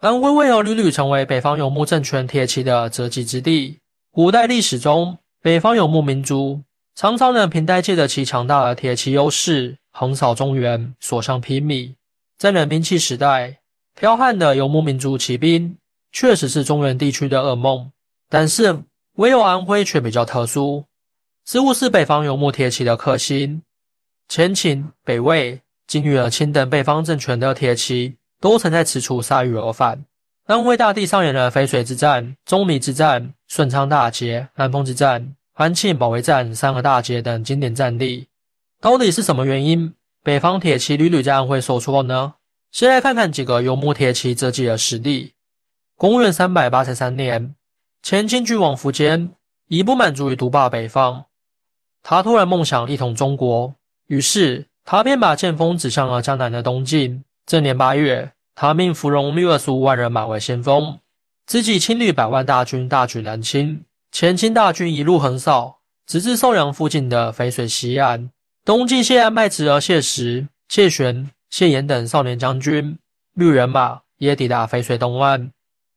安徽为何屡屡成为北方游牧政权铁骑的择击之地？古代历史中，北方游牧民族常常能凭借着其强大的铁骑优势，横扫中原，所向披靡。在冷兵器时代，剽悍的游牧民族骑兵确实是中原地区的噩梦。但是，唯有安徽却比较特殊，似乎是北方游牧铁骑的克星。前秦、北魏、金与尔清等北方政权的铁骑，都曾在此处铩羽而返。安徽大地上演了淝水之战、钟离之战、顺昌大捷、安丰之战、安庆保卫战三个大捷等经典战例。到底是什么原因，北方铁骑屡屡在安徽受挫呢？先来看看几个游牧铁骑折戟的实例。公元三百八十三年，前清君王苻坚已不满足于独霸北方，他突然梦想一统中国，于是他便把剑锋指向了江南的东晋。这年八月。他命芙蓉率二十五万人马为先锋，自己亲率百万大军大举南侵。前清大军一路横扫，直至寿阳附近的淝水西岸。东晋谢安派侄儿谢石、谢玄、谢岩等少年将军率人马也抵达淝水东岸。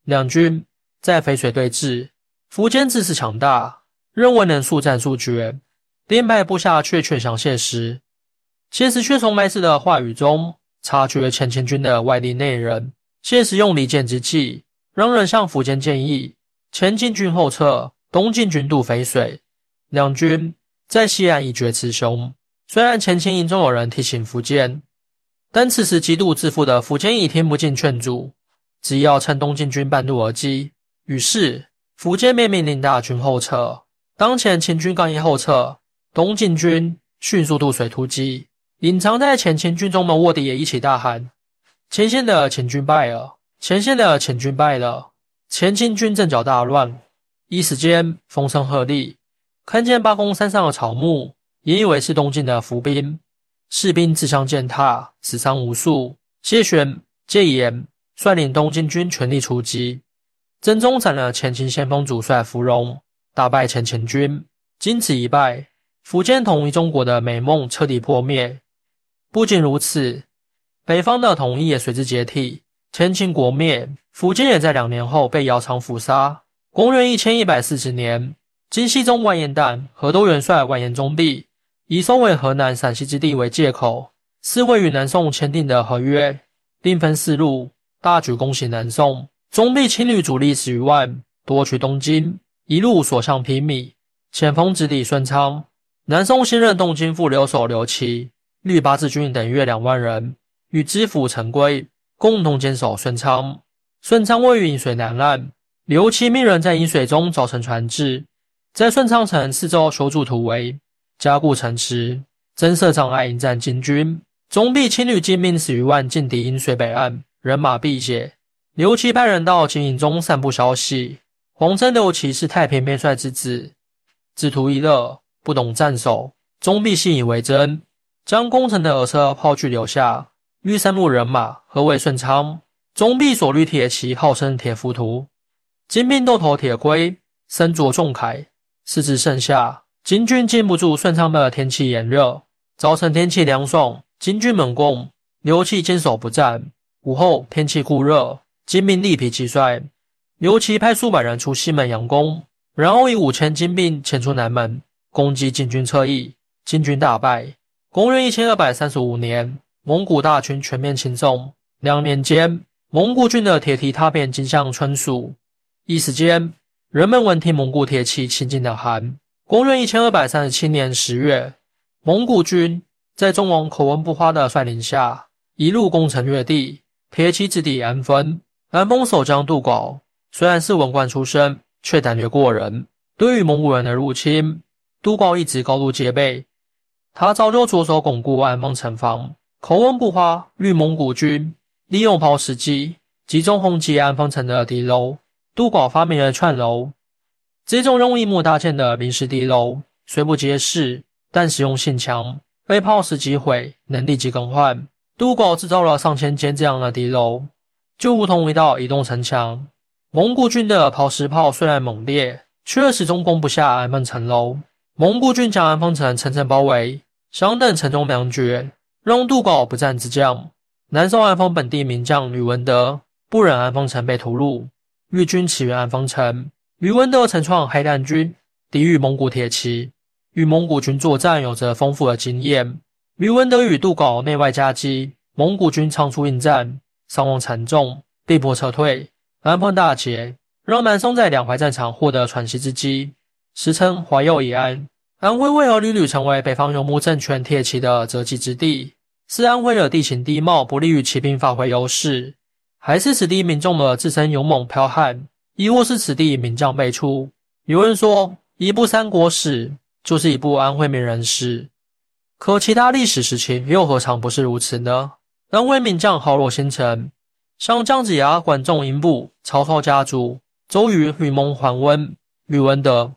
两军在淝水对峙，苻坚自恃强大，认为能速战速决，编排部下却劝降谢石。谢石却从麦氏的话语中。察觉前秦军的外力内人，谢石用离间之计，让人向苻坚建议前进军后撤，东进军渡淝水。两军在西岸一决雌雄。虽然前秦营中有人提醒苻坚，但此时极度自负的苻坚已听不进劝阻，只要趁东晋军半路而击。于是苻坚便命令大军后撤。当前秦军刚一后撤，东晋军迅速渡水突击。隐藏在前秦军中的卧底也一起大喊：“前线的秦军败了！前线的秦军败了！”前秦军阵脚大乱，一时间风声鹤唳。看见八公山上的草木，也以为是东晋的伏兵，士兵自相践踏，死伤无数。谢玄、谢岩率领东晋军全力出击，真宗斩了前秦先锋主帅芙蓉，大败前秦军。经此一败，苻坚统一中国的美梦彻底破灭。不仅如此，北方的统一也随之解体，前秦国灭，苻坚也在两年后被姚苌伏杀。公元一千一百四十年，金熙宗完颜旦河东元帅完颜宗弼以收为河南、陕西之地为借口，撕毁与南宋签订的合约，兵分四路，大举攻袭南宋。宗弼亲率主力十余万夺取东京，一路所向披靡，前锋直抵顺昌。南宋新任东京副留守刘琦。率八字军等约两万人，与知府陈规共同坚守顺昌。顺昌位于饮水南岸，刘琦命人在饮水中凿成船只，在顺昌城四周修筑土围，加固城池，增设障碍迎战金军。宗弼亲率精兵十余万进抵饮水北岸，人马毕解。刘琦派人到秦营中散布消息，谎称刘琦是太平边帅之子，只图一乐，不懂战守。宗弼信以为真。将攻城的耳车抛去留下，欲三路人马合围顺昌。中壁所率铁骑号称铁浮屠，金兵斗头铁盔，身着重铠。四至盛夏，金军禁不住顺昌的天气炎热。早晨天气凉爽，金军猛攻，刘琦坚守不战。午后天气酷热，金兵力疲气衰，刘琦派数百人出西门佯攻，然后以五千精兵潜出南门，攻击金军侧翼，金军大败。公元一千二百三十五年，蒙古大军全面侵宋。两年间，蒙古军的铁蹄踏遍金乡春属。一时间，人们闻听蒙古铁骑侵进的喊。公元一千二百三十七年十月，蒙古军在中王口温不花的率领下，一路攻城略地，铁骑直抵安丰。安丰守将杜杲虽然是文官出身，却胆略过人。对于蒙古人的入侵，杜杲一直高度戒备。他早就着手巩固安丰城防，口温不花，率蒙古军利用炮石机集中轰击安丰城的敌楼。杜广发明了串楼，这种用硬木搭建的临时敌楼，虽不结实，但实用性强，被炮石击毁能立即更换。杜广制造了上千间这样的敌楼，就如同一道移动城墙。蒙古军的炮石炮虽然猛烈，却始终攻不下安丰城楼。蒙古军将安丰城层层包围，想等城中粮绝，让杜杲不战之将。南宋安丰本地名将吕文德不忍安丰城被屠戮，日军起援安丰城。吕文德曾创黑炭军，抵御蒙古铁骑，与蒙古军作战有着丰富的经验。吕文德与杜杲内外夹击，蒙古军仓促应战，伤亡惨重，被迫撤退。安丰大捷，让南宋在两淮战场获得喘息之机，时称淮右以安。安徽为何屡屡成为北方游牧政权铁骑的择击之地？是安徽的地形地貌不利于骑兵发挥优势，还是此地民众的自身勇猛剽悍，亦或是此地名将辈出？有人说，一部三国史就是一部安徽名人史，可其他历史时期又何尝不是如此呢？安徽名将豪弱星辰，像姜子牙、管仲、英布、曹操家族、周瑜、吕蒙、桓温、吕文德。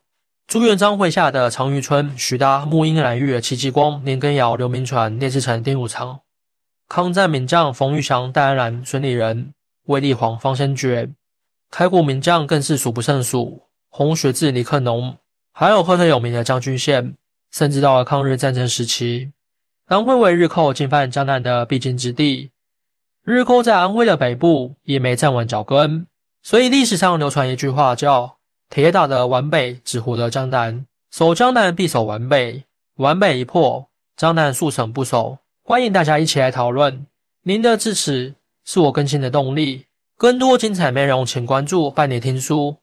朱元璋麾下的常遇春、徐达、穆英、蓝玉、戚继光、年羹尧、刘铭传、聂士成、丁汝昌，抗战名将冯玉祥、戴安澜、孙立人、卫立煌、方先觉，开国名将更是数不胜数。洪学智、李克农，还有赫赫有名的将军县，甚至到了抗日战争时期，安徽为日寇进犯江南的必经之地。日寇在安徽的北部也没站稳脚跟，所以历史上流传一句话叫。铁打的皖北只活得江南，守江南必守皖北，皖北一破，江南速成不守。欢迎大家一起来讨论，您的支持是我更新的动力。更多精彩内容，请关注伴你听书。